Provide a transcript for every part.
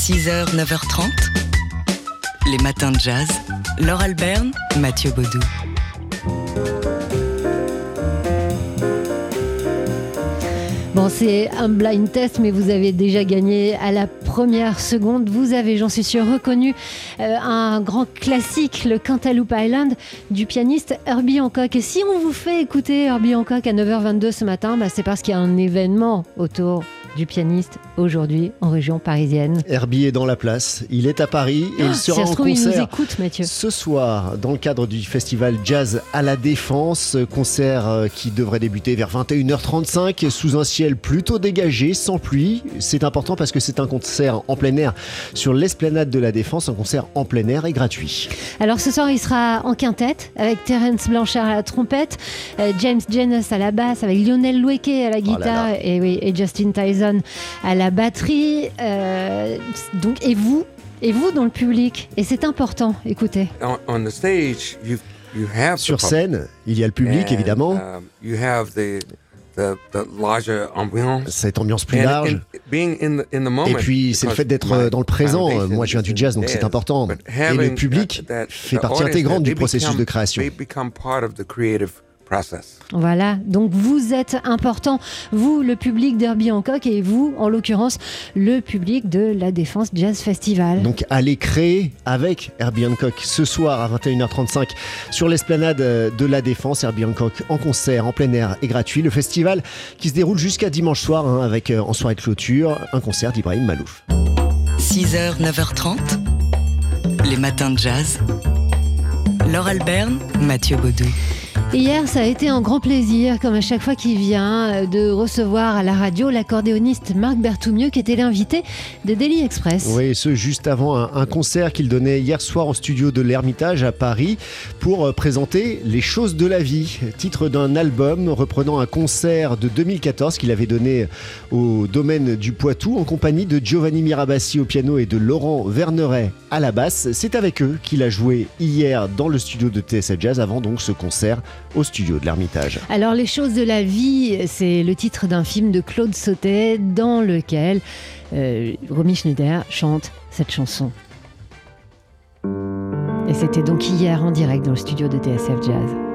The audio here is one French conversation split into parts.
6h, 9h30. Les matins de jazz. Laure Alberne, Mathieu Baudou. Bon, c'est un blind test, mais vous avez déjà gagné à la première seconde. Vous avez, j'en suis sûr, reconnu euh, un grand classique, le Cantaloupe Island, du pianiste Herbie Hancock. Et si on vous fait écouter Herbie Hancock à 9h22 ce matin, bah, c'est parce qu'il y a un événement autour du pianiste aujourd'hui en région parisienne. Herbie est dans la place, il est à Paris et il Ah, sera si ça se en trouve, il concert nous écoute, Mathieu. ce soir dans le cadre du festival Jazz à la Défense, concert euh, qui devrait débuter vers 21h35 sous un ciel plutôt dégagé, sans pluie. C'est important parce que c'est un concert en plein air sur l'esplanade de la Défense, un concert en plein air et gratuit. Alors ce soir, il sera en quintette avec Terence Blanchard à la trompette, euh, James Janus à la basse, avec Lionel Loueke à la Oh là guitare là. et, oui, et Justin Tyson à la batterie. Euh, donc et vous, et vous dans le public. Et c'est important. Écoutez. on, on the stage, you you have the Sur scène, il y a le public and, évidemment, um, you have the the, the larger ambiance. cette ambiance plus And- large. and being in the, in the moment, Et puis c'est le fait d'être euh, dans le présent. Moi je viens du jazz donc c'est important. Et le public that- that- fait partie intégrante du processus become- de création. They become part of the creative process. Voilà, donc vous êtes important, vous le public d'Herbie Hancock et vous en l'occurrence le public de la Défense Jazz Festival. Donc allez créer avec Herbie Hancock ce soir à 21h35 sur l'esplanade euh, de la Défense. Herbie Hancock en concert, en plein air et gratuit. Le festival qui se déroule jusqu'à dimanche soir hein, avec euh, en soirée de clôture un concert d'Ibrahim Malouf. 6h, 9h30. Les matins de jazz. Laure Alberne, Mathieu Baudou. Hier, ça a été un grand plaisir, comme à chaque fois qu'il vient, euh, de recevoir à la radio l'accordéoniste Marc Berthoumieux, qui était l'invité de Daily Express. Oui, et ce juste avant un, concert qu'il donnait hier soir au studio de l'Ermitage à Paris pour euh, présenter Les choses de la vie, titre d'un album reprenant un concert de 2014 qu'il avait donné au domaine du Poitou en compagnie de Giovanni Mirabassi au piano et de Laurent Verneret à la basse. C'est avec eux qu'il a joué hier dans le studio de TSF Jazz avant donc ce concert au studio de l'Ermitage. Alors, Les choses de la vie, c'est le titre d'un film de Claude Sautet dans lequel euh, Romy Schneider chante cette chanson. Et c'était donc hier en direct dans le studio de TSF Jazz.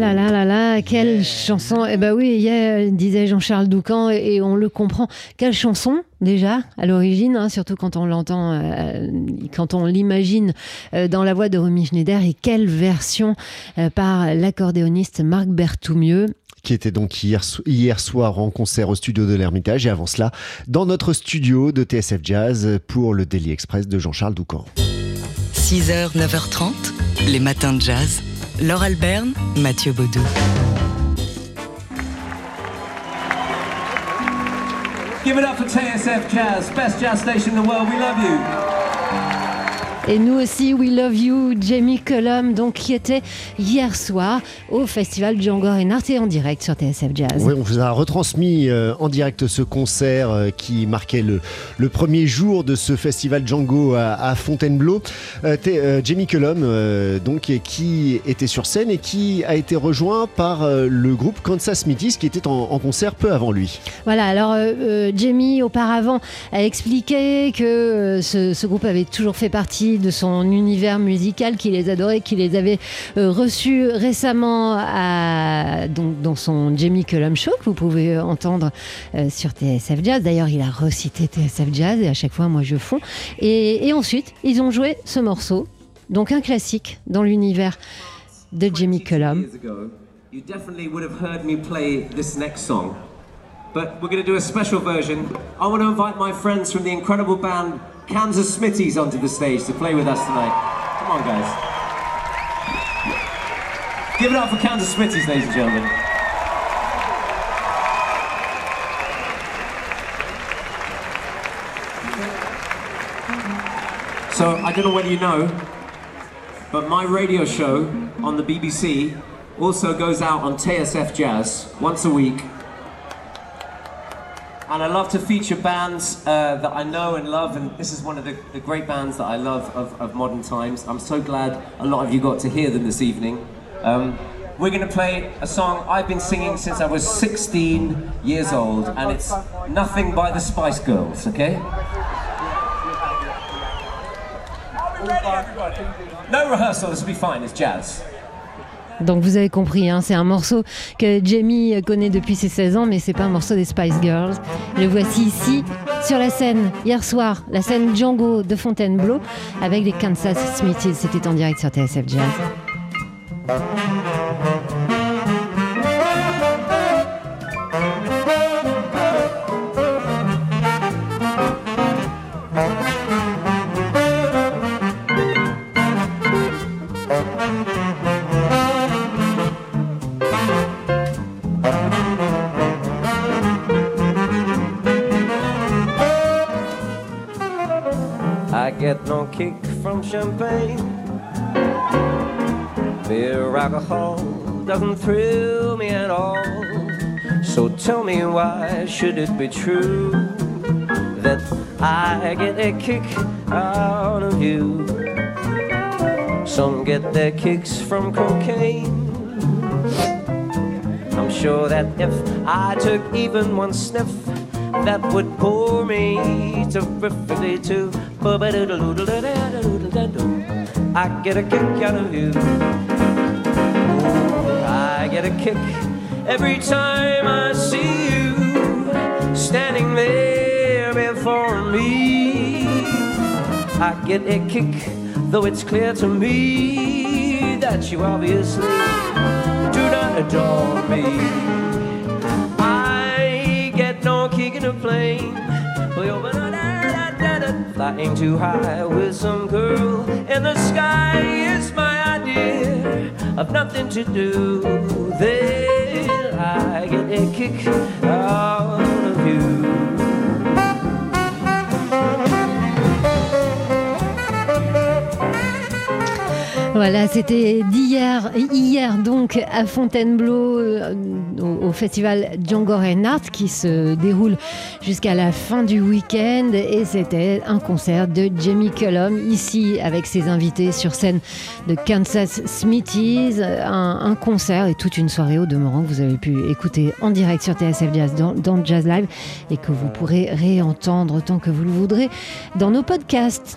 Ah, quelle chanson Eh ben oui, hier, disait Jean-Charles Doucan, et on le comprend. Quelle chanson déjà à l'origine, hein, surtout quand on l'entend, euh, quand on l'imagine euh, dans la voix de Romy Schneider, et quelle version euh, par l'accordéoniste Marc Berthoumieux qui était donc hier, hier soir en concert au studio de l'Ermitage et avant cela dans notre studio de TSF Jazz pour le Daily Express de Jean-Charles Doucan. 6h, 9h30, les matins de jazz. Laure Alberne, Mathieu Baudou. Give it up for TSF Jazz, best jazz station in the world. We love you. Et nous aussi, We Love You, Jamie Cullum, donc qui était hier soir au festival Django Reinhardt et en direct sur TSF Jazz. Oui, on vous a retransmis euh, en direct ce concert euh, qui marquait le, le, premier jour de ce festival Django à, Fontainebleau. Euh, Jamie Cullum, donc qui était sur scène et qui a été rejoint par le groupe Kansas Smithies qui était en, concert peu avant lui. Voilà, alors Jamie auparavant a expliqué que ce, ce groupe avait toujours fait partie de son univers musical, qui les adorait, qui les avait euh, reçus récemment dans son Jamie Cullum Show, que vous pouvez entendre euh, sur TSF Jazz. D'ailleurs, il a recité TSF Jazz et à chaque fois, moi, je fonds. Et, et ensuite, ils ont joué ce morceau, donc un classique dans l'univers de Jamie Cullum. You definitely would have heard me play this next song, but we're going to do a special version. I want to invite my friends from the incredible band Kansas Smithies onto the stage to play with us tonight. Come on, guys. Give it up for Kansas Smithies, ladies and gentlemen. So, I don't know whether you know, but my radio show on the BBC also goes out on TSF Jazz once a week and I love to feature bands uh, that I know and love, and this is one of the, the great bands that I love of, of, modern times. I'm so glad a lot of you got to hear them this evening. Um, we're going to play a song I've been singing since I was 16 years old, and it's Nothing by the Spice Girls, okay? No rehearsal, this will be fine, it's jazz. Donc vous avez compris, hein, c'est un morceau que Jamie connaît depuis ses 16 ans, mais c'est pas un morceau des Spice Girls. Le voici ici sur la scène hier soir, la scène Django de Fontainebleau avec les Kansas Smithies. C'était en direct sur TSF Jazz. Kick from champagne. Beer alcohol doesn't thrill me at all. So tell me why should it be true that I get a kick out of you? Some get their kicks from cocaine. I'm sure that if I took even one sniff, that would bore me terrifically too. I get a kick out of you. I get a kick every time I see you standing there before me. I get a kick, though it's clear to me that you obviously do not adore me. I get no kick in a plane. Flying too high with some girl in the sky is my idea of nothing to do. Then I get a kick Voilà, c'était d'hier, hier donc à Fontainebleau, euh, au, festival Django Reinhardt qui se déroule jusqu'à la fin du week-end. Et c'était un concert de Jamie Cullum, ici avec ses invités sur scène de Kansas Smithies. Un, concert et toute une soirée au demeurant que vous avez pu écouter en direct sur TSF Jazz dans, dans Jazz Live et que vous pourrez réentendre tant que vous le voudrez dans nos podcasts.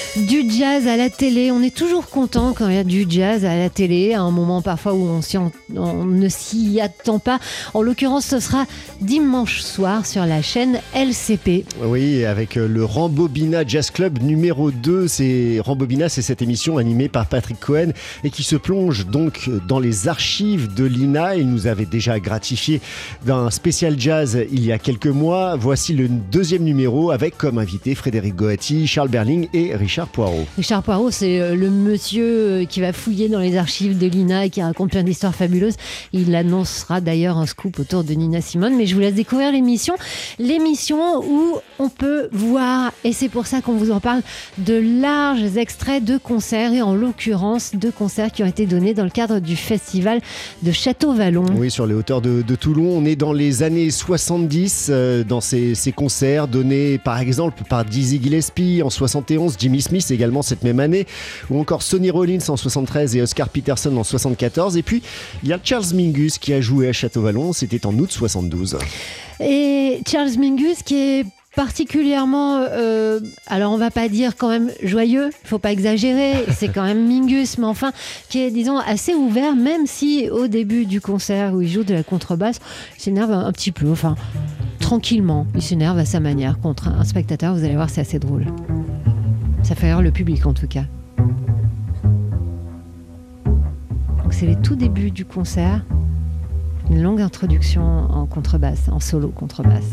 Du jazz à la télé, on est toujours content quand il y a du jazz à la télé, à un moment parfois où on, ne s'y attend pas. En l'occurrence, ce sera dimanche soir sur la chaîne LCP. Oui, avec euh, le Rambobina Jazz Club numéro 2. C'est Rambobina, c'est cette émission animée par Patrick Cohen et qui se plonge donc dans les archives de l'INA. Il nous avait déjà gratifié d'un spécial jazz il y a quelques mois. Voici le deuxième numéro avec comme invité Frédéric Goati, Charles Berling et Richard Poirot. Richard Poirot, c'est euh, le monsieur euh, qui va fouiller dans les archives de l'INA et qui raconte plein d'histoires fabuleuses. Il annoncera d'ailleurs un scoop autour de Nina Simone, mais je vous laisse découvrir l'émission. L'émission où on peut voir, et c'est pour ça qu'on vous en parle, de larges extraits de concerts, et en l'occurrence de concerts qui ont été donnés dans le cadre du festival de Château-Vallon. Oui, sur les hauteurs de, Toulon. On est dans les années 70, euh, dans ces, ces, concerts donnés par exemple par Dizzy Gillespie en 71, Jimmy Smith également cette même année, ou encore Sonny Rollins en 73 et Oscar Peterson en 74. Et puis, il y a Charles Mingus qui a joué à Château-Vallon, c'était en août 72. Et Charles Mingus qui est particulièrement, euh, alors on va pas dire quand même joyeux, il faut pas exagérer, c'est quand même Mingus, mais enfin qui est disons assez ouvert, même si au début du concert où il joue de la contrebasse, il s'énerve un, petit peu, enfin tranquillement, il s'énerve à sa manière contre un spectateur, vous allez voir c'est assez drôle. Ça fait rire le public en tout cas. C'est les tout débuts du concert, une longue introduction en contrebasse, en solo contrebasse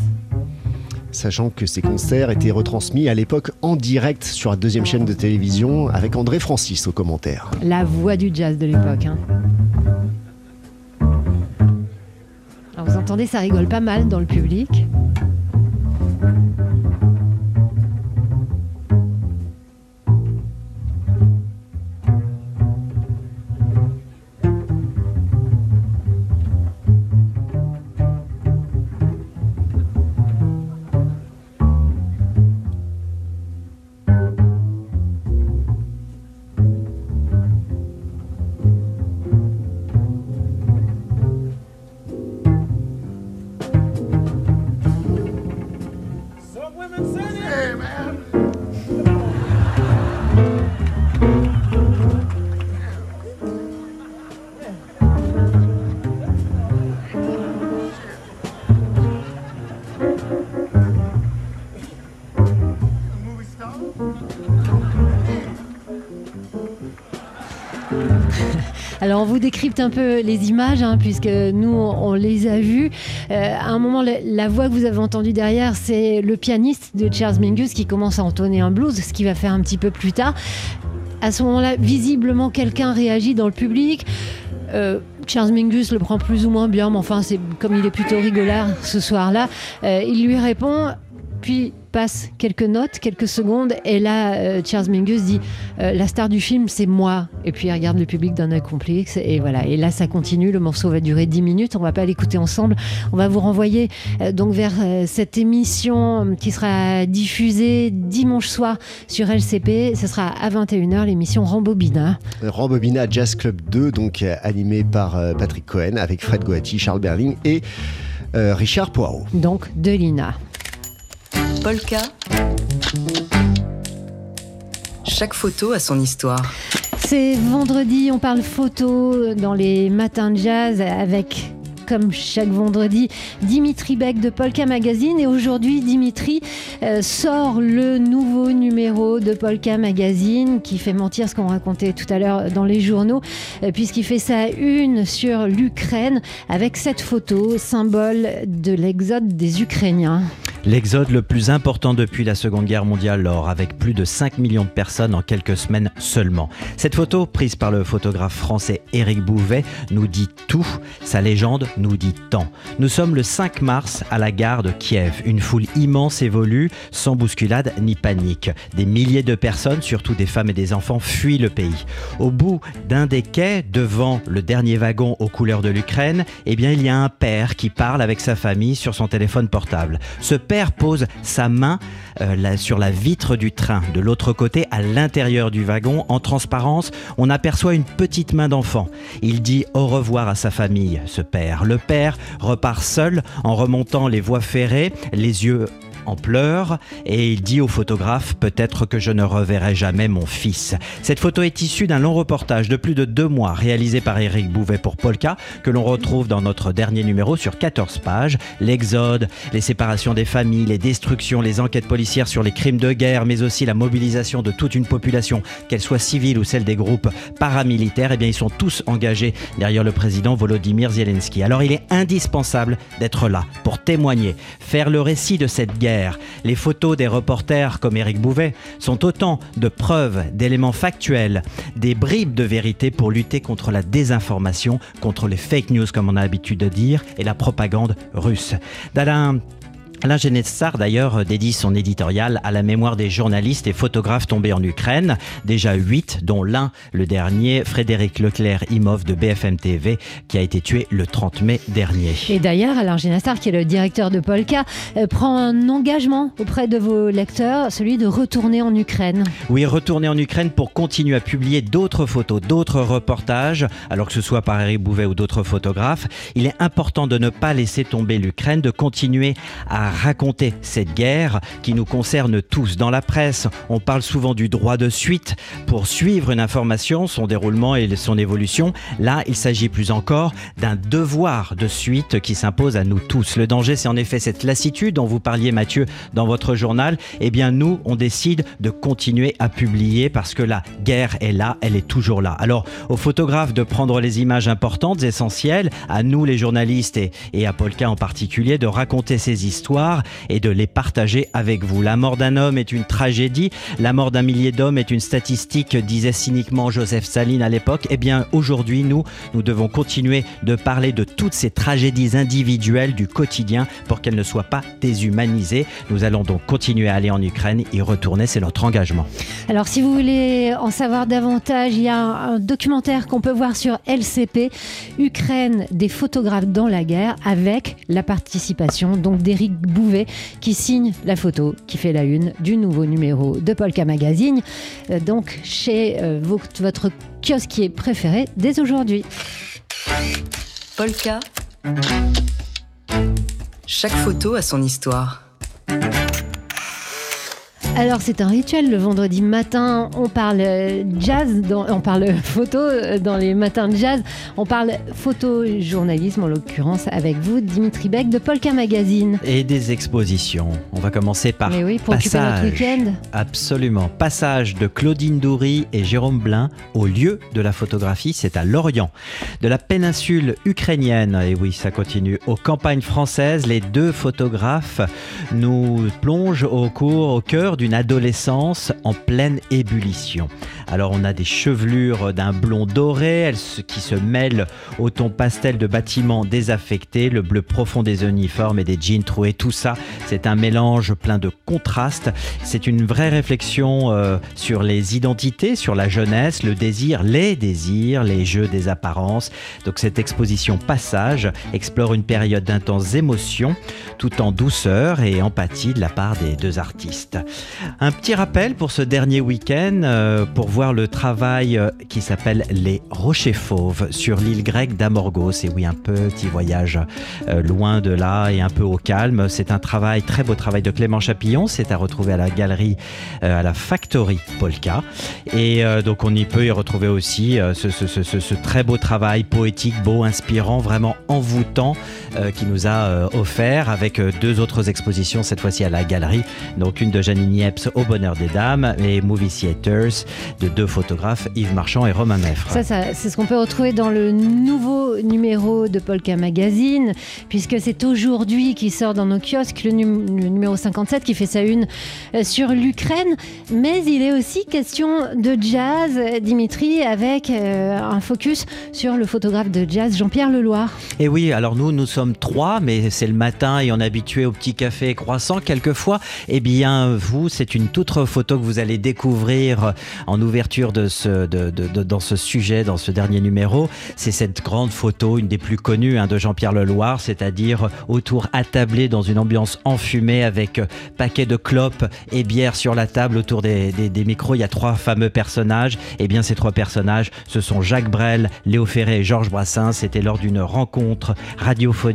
sachant que ces concerts étaient retransmis à l'époque en direct sur la deuxième chaîne de télévision avec André Francis au commentaire. La voix du jazz de l'époque. Hein. Alors vous entendez, ça rigole pas mal dans le public. Alors on vous décrypte un peu les images, hein, puisque nous on, les a vues. Euh, à un moment, la, voix que vous avez entendue derrière, c'est le pianiste de Charles Mingus qui commence à entonner un blues, ce qu'il va faire un petit peu plus tard. À ce moment-là, visiblement, quelqu'un réagit dans le public. Euh, Charles Mingus le prend plus ou moins bien, mais enfin, c'est comme il est plutôt rigolard ce soir-là. Euh, il lui répond, puis passe quelques notes, quelques secondes, et là, euh, Charles Mingus dit euh, La star du film, c'est moi. Et puis il regarde le public d'un œil complexe, et voilà. Et là, ça continue. Le morceau va durer 10 minutes. On va pas l'écouter ensemble. On va vous renvoyer euh, donc vers cette émission qui sera diffusée dimanche soir sur LCP. Ce sera à 21h, l'émission Rambobina. Rambobina Jazz Club 2, donc animé par Patrick Cohen, avec Fred Goati, Charles Berling et Richard Poirot. Donc de Lina. Polka. Chaque photo a son histoire. C'est vendredi, on parle photo dans les matins de jazz avec comme chaque vendredi, Dimitri Beck de Polka Magazine. Et aujourd'hui, Dimitri euh, sort le nouveau numéro de Polka Magazine qui fait mentir ce qu'on racontait tout à l'heure dans les journaux, euh, puisqu'il fait sa une sur l'Ukraine avec cette photo, symbole de l'exode des Ukrainiens. L'exode le plus important depuis la Seconde Guerre mondiale, lors avec plus de 5 millions de personnes en quelques semaines seulement. Cette photo, prise par le photographe français Éric Bouvet, nous dit tout. Sa légende nous dit tant. Nous sommes le 5 mars à la gare de Kiev. Une foule immense évolue, sans bousculade ni panique. Des milliers de personnes, surtout des femmes et des enfants, fuient le pays. Au bout d'un des quais, devant le dernier wagon aux couleurs de l'Ukraine, eh bien, il y a un père qui parle avec sa famille sur son téléphone portable. Ce père pose sa main euh, sur la vitre du train. De l'autre côté, à l'intérieur du wagon, en transparence, on aperçoit une petite main d'enfant. Il dit au revoir à sa famille, ce père. Le père repart seul en remontant les voies ferrées, les yeux en pleurs et il dit au photographe Peut-être que je ne reverrai jamais mon fils. Cette photo est issue d'un long reportage de plus de deux mois réalisé par Éric Bouvet pour Polka que l'on retrouve dans notre dernier numéro sur 14 pages. L'exode, les séparations des familles, les destructions, les enquêtes policières sur les crimes de guerre, mais aussi la mobilisation de toute une population, qu'elle soit civile ou celle des groupes paramilitaires, eh bien ils sont tous engagés derrière le président Volodymyr Zelensky. Alors il est indispensable d'être là pour témoigner, faire le récit de cette guerre. Les photos des reporters comme Éric Bouvet sont autant de preuves, d'éléments factuels, des bribes de vérité pour lutter contre la désinformation, contre les fake news comme on a l'habitude de dire, et la propagande russe. D'Alain Alain Genetsar, d'ailleurs, dédie son éditorial à la mémoire des journalistes et photographes tombés en Ukraine. Déjà huit, dont l'un, le dernier, Frédéric Leclerc-Imov de BFM TV, qui a été tué le 30 mai dernier. Et d'ailleurs, Alain Genetsar, qui est le directeur de Polka, euh, prend un engagement auprès de vos lecteurs, celui de retourner en Ukraine. Oui, retourner en Ukraine pour continuer à publier d'autres photos, d'autres reportages, alors que ce soit par Eric Bouvet ou d'autres photographes. Il est important de ne pas laisser tomber l'Ukraine, de continuer à raconter cette guerre qui nous concerne tous. Dans la presse, on parle souvent du droit de suite pour suivre une information, son déroulement et son évolution. Là, il s'agit plus encore d'un devoir de suite qui s'impose à nous tous. Le danger, c'est en effet cette lassitude dont vous parliez, Mathieu, dans votre journal. Eh bien, nous, on décide de continuer à publier parce que la guerre est là, elle est toujours là. Alors, aux photographes de prendre les images importantes, essentielles, à nous, les journalistes, et, et à Polka en particulier, de raconter ces histoires et de les partager avec vous. La mort d'un homme est une tragédie, la mort d'un millier d'hommes est une statistique, disait cyniquement Joseph Saline à l'époque. Eh bien, aujourd'hui, nous, nous devons continuer de parler de toutes ces tragédies individuelles du quotidien pour qu'elles ne soient pas déshumanisées. Nous allons donc continuer à aller en Ukraine, y retourner, c'est notre engagement. Alors, si vous voulez en savoir davantage, il y a un documentaire qu'on peut voir sur LCP, Ukraine, des photographes dans la guerre, avec la participation donc d'Éric Bouvet qui signe la photo qui fait la une du nouveau numéro de Polka Magazine, euh, donc chez euh, votre kiosquier préféré dès aujourd'hui. Polka. Chaque photo a son histoire. Alors c'est un rituel le vendredi matin, on parle euh, jazz, on parle photo euh, dans les matins de jazz, on parle photojournalisme en l'occurrence avec vous Dimitri Beck de Polka Magazine. Et des expositions. On va commencer par Mais oui, pour passage, notre week-end. Absolument. Passage de Claudine Doury et Jérôme Blin au lieu de la photographie, c'est à Lorient. De la péninsule ukrainienne, et oui ça continue, aux campagnes françaises, les deux photographes nous plongent au cours, au cœur d'une adolescence en pleine ébullition. Alors on a des chevelures d'un blond doré qui se mêlent au ton pastel de bâtiments désaffectés, le bleu profond des uniformes et des jeans troués. Tout ça, c'est un mélange plein de contrastes. C'est une vraie réflexion euh, sur les identités, sur la jeunesse, le désir, les désirs, les jeux des apparences. Donc cette exposition Passage explore une période d'intenses émotions tout en douceur et empathie de la part des deux artistes. Un petit rappel pour ce dernier week-end, euh, pour voir le travail euh, qui s'appelle Les Rochers Fauves sur l'île grecque d'Amorgos. Et oui, un petit voyage euh, loin de là et un peu au calme. C'est un travail, très beau travail de Clément Chapillon. C'est à retrouver à la galerie, à la Factory Polka. Et donc on y peut y retrouver aussi ce, ce, très beau travail poétique, beau, inspirant, vraiment envoûtant qui nous a offert avec deux autres expositions, cette fois-ci à la galerie. Donc une de Janine Niepce au Bonheur des Dames et Movie Theaters de deux photographes, Yves Marchand et Romain Meffre. Ça, c'est ce qu'on peut retrouver dans le nouveau numéro de Polka Magazine, puisque c'est aujourd'hui qui sort dans nos kiosques le, numéro 57 qui fait sa une euh, sur l'Ukraine. Mais il est aussi question de jazz, Dimitri, avec euh, un focus sur le photographe de jazz Jean-Pierre Leloir. Et oui, alors nous, nous sommes trois, mais c'est le matin et on est habitué au petit café croissant quelquefois. Eh bien, vous, c'est une toute autre photo que vous allez découvrir en ouverture de ce, de, dans ce sujet, dans ce dernier numéro. C'est cette grande photo, une des plus connues hein, de Jean-Pierre Leloir, c'est-à-dire autour attablé dans une ambiance en enfumé avec paquet de clopes et bière sur la table autour des, des, micros. Il y a trois fameux personnages. Eh bien, ces trois personnages, ce sont Jacques Brel, Léo Ferré et Georges Brassens. C'était lors d'une rencontre radiophonique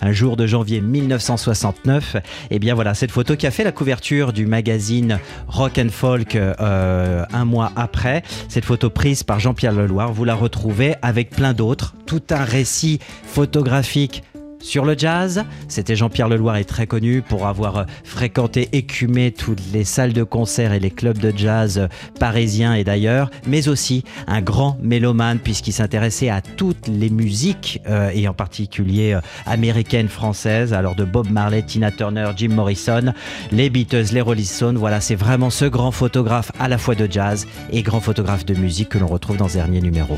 un jour de janvier 1969. Et eh bien, voilà, cette photo qui a fait la couverture du magazine Rock and Folk euh, un mois après. Cette photo prise par Jean-Pierre Leloir, vous la retrouvez avec plein d'autres. Tout un récit photographique sur le jazz. C'était Jean-Pierre Leloir est très connu pour avoir euh, fréquenté, écumé toutes les salles de concert et les clubs de jazz euh, parisiens et d'ailleurs, mais aussi un grand mélomane puisqu'il s'intéressait à toutes les musiques euh, et en particulier américaines, françaises, alors de Bob Marley, Tina Turner, Jim Morrison, les Beatles, les Rolling Stones. Voilà, c'est vraiment ce grand photographe à la fois de jazz et grand photographe de musique que l'on retrouve dans ce dernier numéro.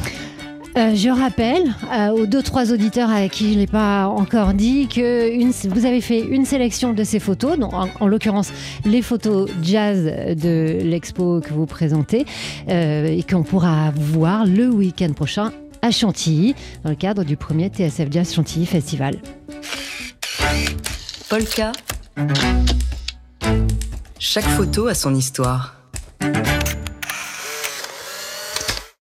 Euh, je rappelle euh, aux deux trois auditeurs à qui je n'ai pas encore dit que vous avez fait une sélection de ces photos, donc en, l'occurrence les photos jazz de l'expo que vous présentez euh, et qu'on pourra voir le week-end prochain à Chantilly dans le cadre du premier TSF Jazz Chantilly Festival. Polka. Chaque photo a son histoire.